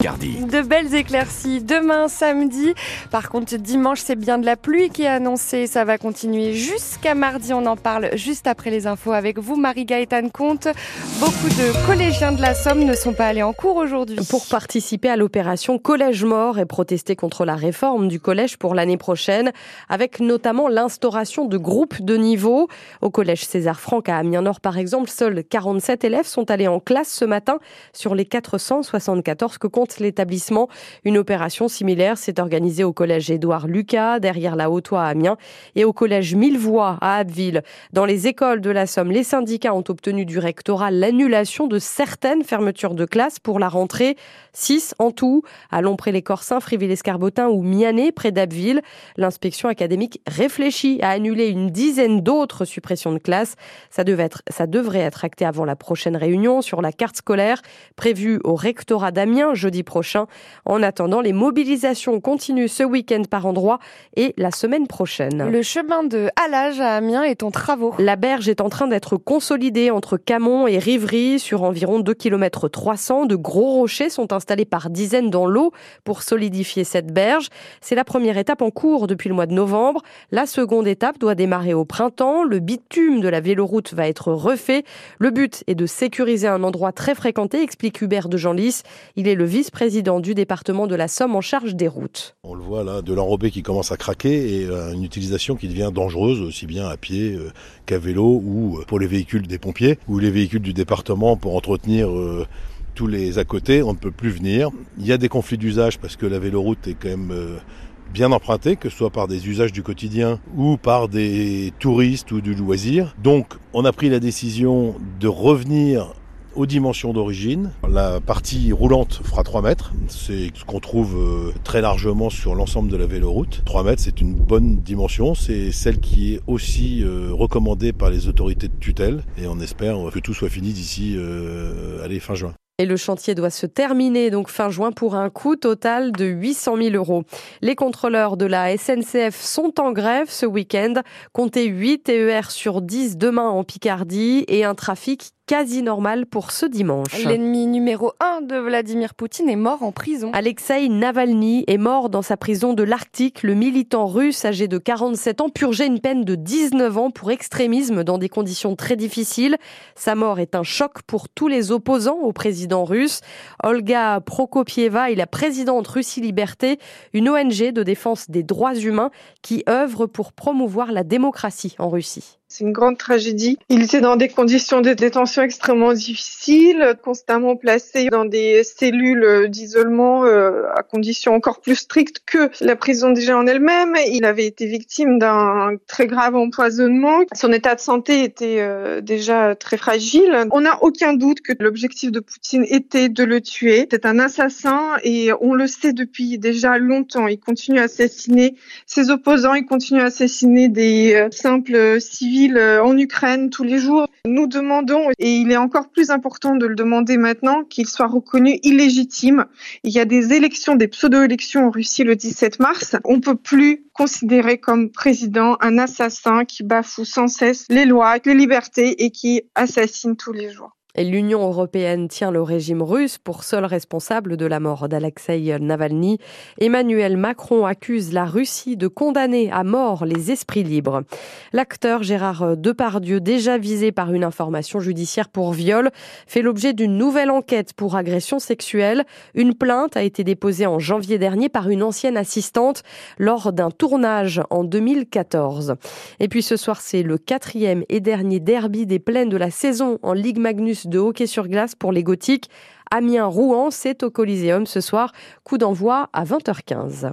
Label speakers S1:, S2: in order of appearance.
S1: De belles éclaircies demain samedi. Par contre, dimanche, c'est bien de la pluie qui est annoncée. Ça va continuer jusqu'à mardi. On en parle juste après les infos avec vous, Marie-Gaëtane Comte. Beaucoup de collégiens de la Somme ne sont pas allés en cours aujourd'hui.
S2: Pour participer à l'opération Collège Mort et protester contre la réforme du collège pour l'année prochaine, avec notamment l'instauration de groupes de niveau. Au collège César Franck à Amiens-Nord, par exemple, seuls 47 élèves sont allés en classe ce matin sur les 474 que compte l'établissement. Une opération similaire s'est organisée au collège Édouard Lucas, derrière la Haute-Oie à Amiens, et au collège Millevoix à Abbeville. Dans les écoles de la Somme, les syndicats ont obtenu du rectorat l'annulation de certaines fermetures de classes pour la rentrée. Six en tout, à Lompré-les-Corsins, Friville-Escarbotin ou Mianet, près d'Abbeville. L'inspection académique réfléchit à annuler une dizaine d'autres suppressions de classes. Ça, être, ça devrait être acté avant la prochaine réunion sur la carte scolaire prévue au rectorat d'Amiens jeudi prochain. En attendant, les mobilisations continuent ce week-end par endroit et la semaine prochaine.
S1: Le chemin de Halage à Amiens est en travaux.
S2: La berge est en train d'être consolidée entre Camon et Rivry sur environ 2 km 300. De gros rochers sont installés par dizaines dans l'eau pour solidifier cette berge. C'est la première étape en cours depuis le mois de novembre. La seconde étape doit démarrer au printemps. Le bitume de la véloroute va être refait. Le but est de sécuriser un endroit très fréquenté, explique Hubert de Genlis. Il est le vice président du département de la Somme en charge des routes.
S3: On le voit là, de l'enrobé qui commence à craquer et euh, une utilisation qui devient dangereuse aussi bien à pied euh, qu'à vélo ou euh, pour les véhicules des pompiers ou les véhicules du département pour entretenir tous les à côté, on ne peut plus venir. Il y a des conflits d'usage parce que la véloroute est quand même bien empruntée, que ce soit par des usages du quotidien ou par des touristes ou du loisir. Donc on a pris la décision de revenir aux dimensions d'origine. La partie roulante fera 3 mètres. C'est ce qu'on trouve euh, très largement sur l'ensemble de la véloroute. 3 mètres, c'est une bonne dimension. C'est celle qui est aussi euh, recommandée par les autorités de tutelle. Et on espère que tout soit fini d'ici euh, fin juin.
S2: Et le chantier doit se terminer donc fin juin pour un coût total de 800 000 euros. Les contrôleurs de la SNCF sont en grève ce week-end. Comptez 8 TER sur 10 demain en Picardie et un trafic quasi normal pour ce dimanche.
S1: L'ennemi numéro un de Vladimir Poutine est mort en prison.
S2: Alexei Navalny est mort dans sa prison de l'Arctique. Le militant russe âgé de 47 ans purgeait une peine de 19 ans pour extrémisme dans des conditions très difficiles. Sa mort est un choc pour tous les opposants au président russe. Olga Prokopieva est la présidente Russie Liberté, une ONG de défense des droits humains qui œuvre pour promouvoir la démocratie en Russie.
S4: C'est une grande tragédie. Il était dans des conditions de détention extrêmement difficiles, constamment placé dans des cellules d'isolement euh, à conditions encore plus strictes que la prison déjà en elle-même. Il avait été victime d'un très grave empoisonnement. Son état de santé était euh, déjà très fragile. On n'a aucun doute que l'objectif de Poutine était de le tuer. C'est un assassin et on le sait depuis déjà longtemps. Il continue à assassiner ses opposants, il continue à assassiner des euh, simples civils euh, en Ukraine tous les jours. Nous demandons, et il est encore plus important de le demander maintenant, qu'il soit reconnu illégitime. Il y a des élections, des pseudo-élections en Russie le 17 mars. On peut plus considérer comme président un assassin qui bafoue sans cesse les lois, les libertés et qui assassine tous les jours.
S2: L'Union européenne tient le régime russe pour seul responsable de la mort d'Alexei Navalny. Emmanuel Macron accuse la Russie de condamner à mort les esprits libres. L'acteur Gérard Depardieu, déjà visé par une information judiciaire pour viol, fait l'objet d'une nouvelle enquête pour agression sexuelle. Une plainte a été déposée en janvier dernier par une ancienne assistante lors d'un tournage en 2014. Et puis ce soir, c'est le quatrième et dernier derby des plaines de la saison en Ligue Magnus de hockey sur glace pour les Gothiques. Amiens-Rouen, c'est au Coliseum ce soir. Coup d'envoi à 20h15.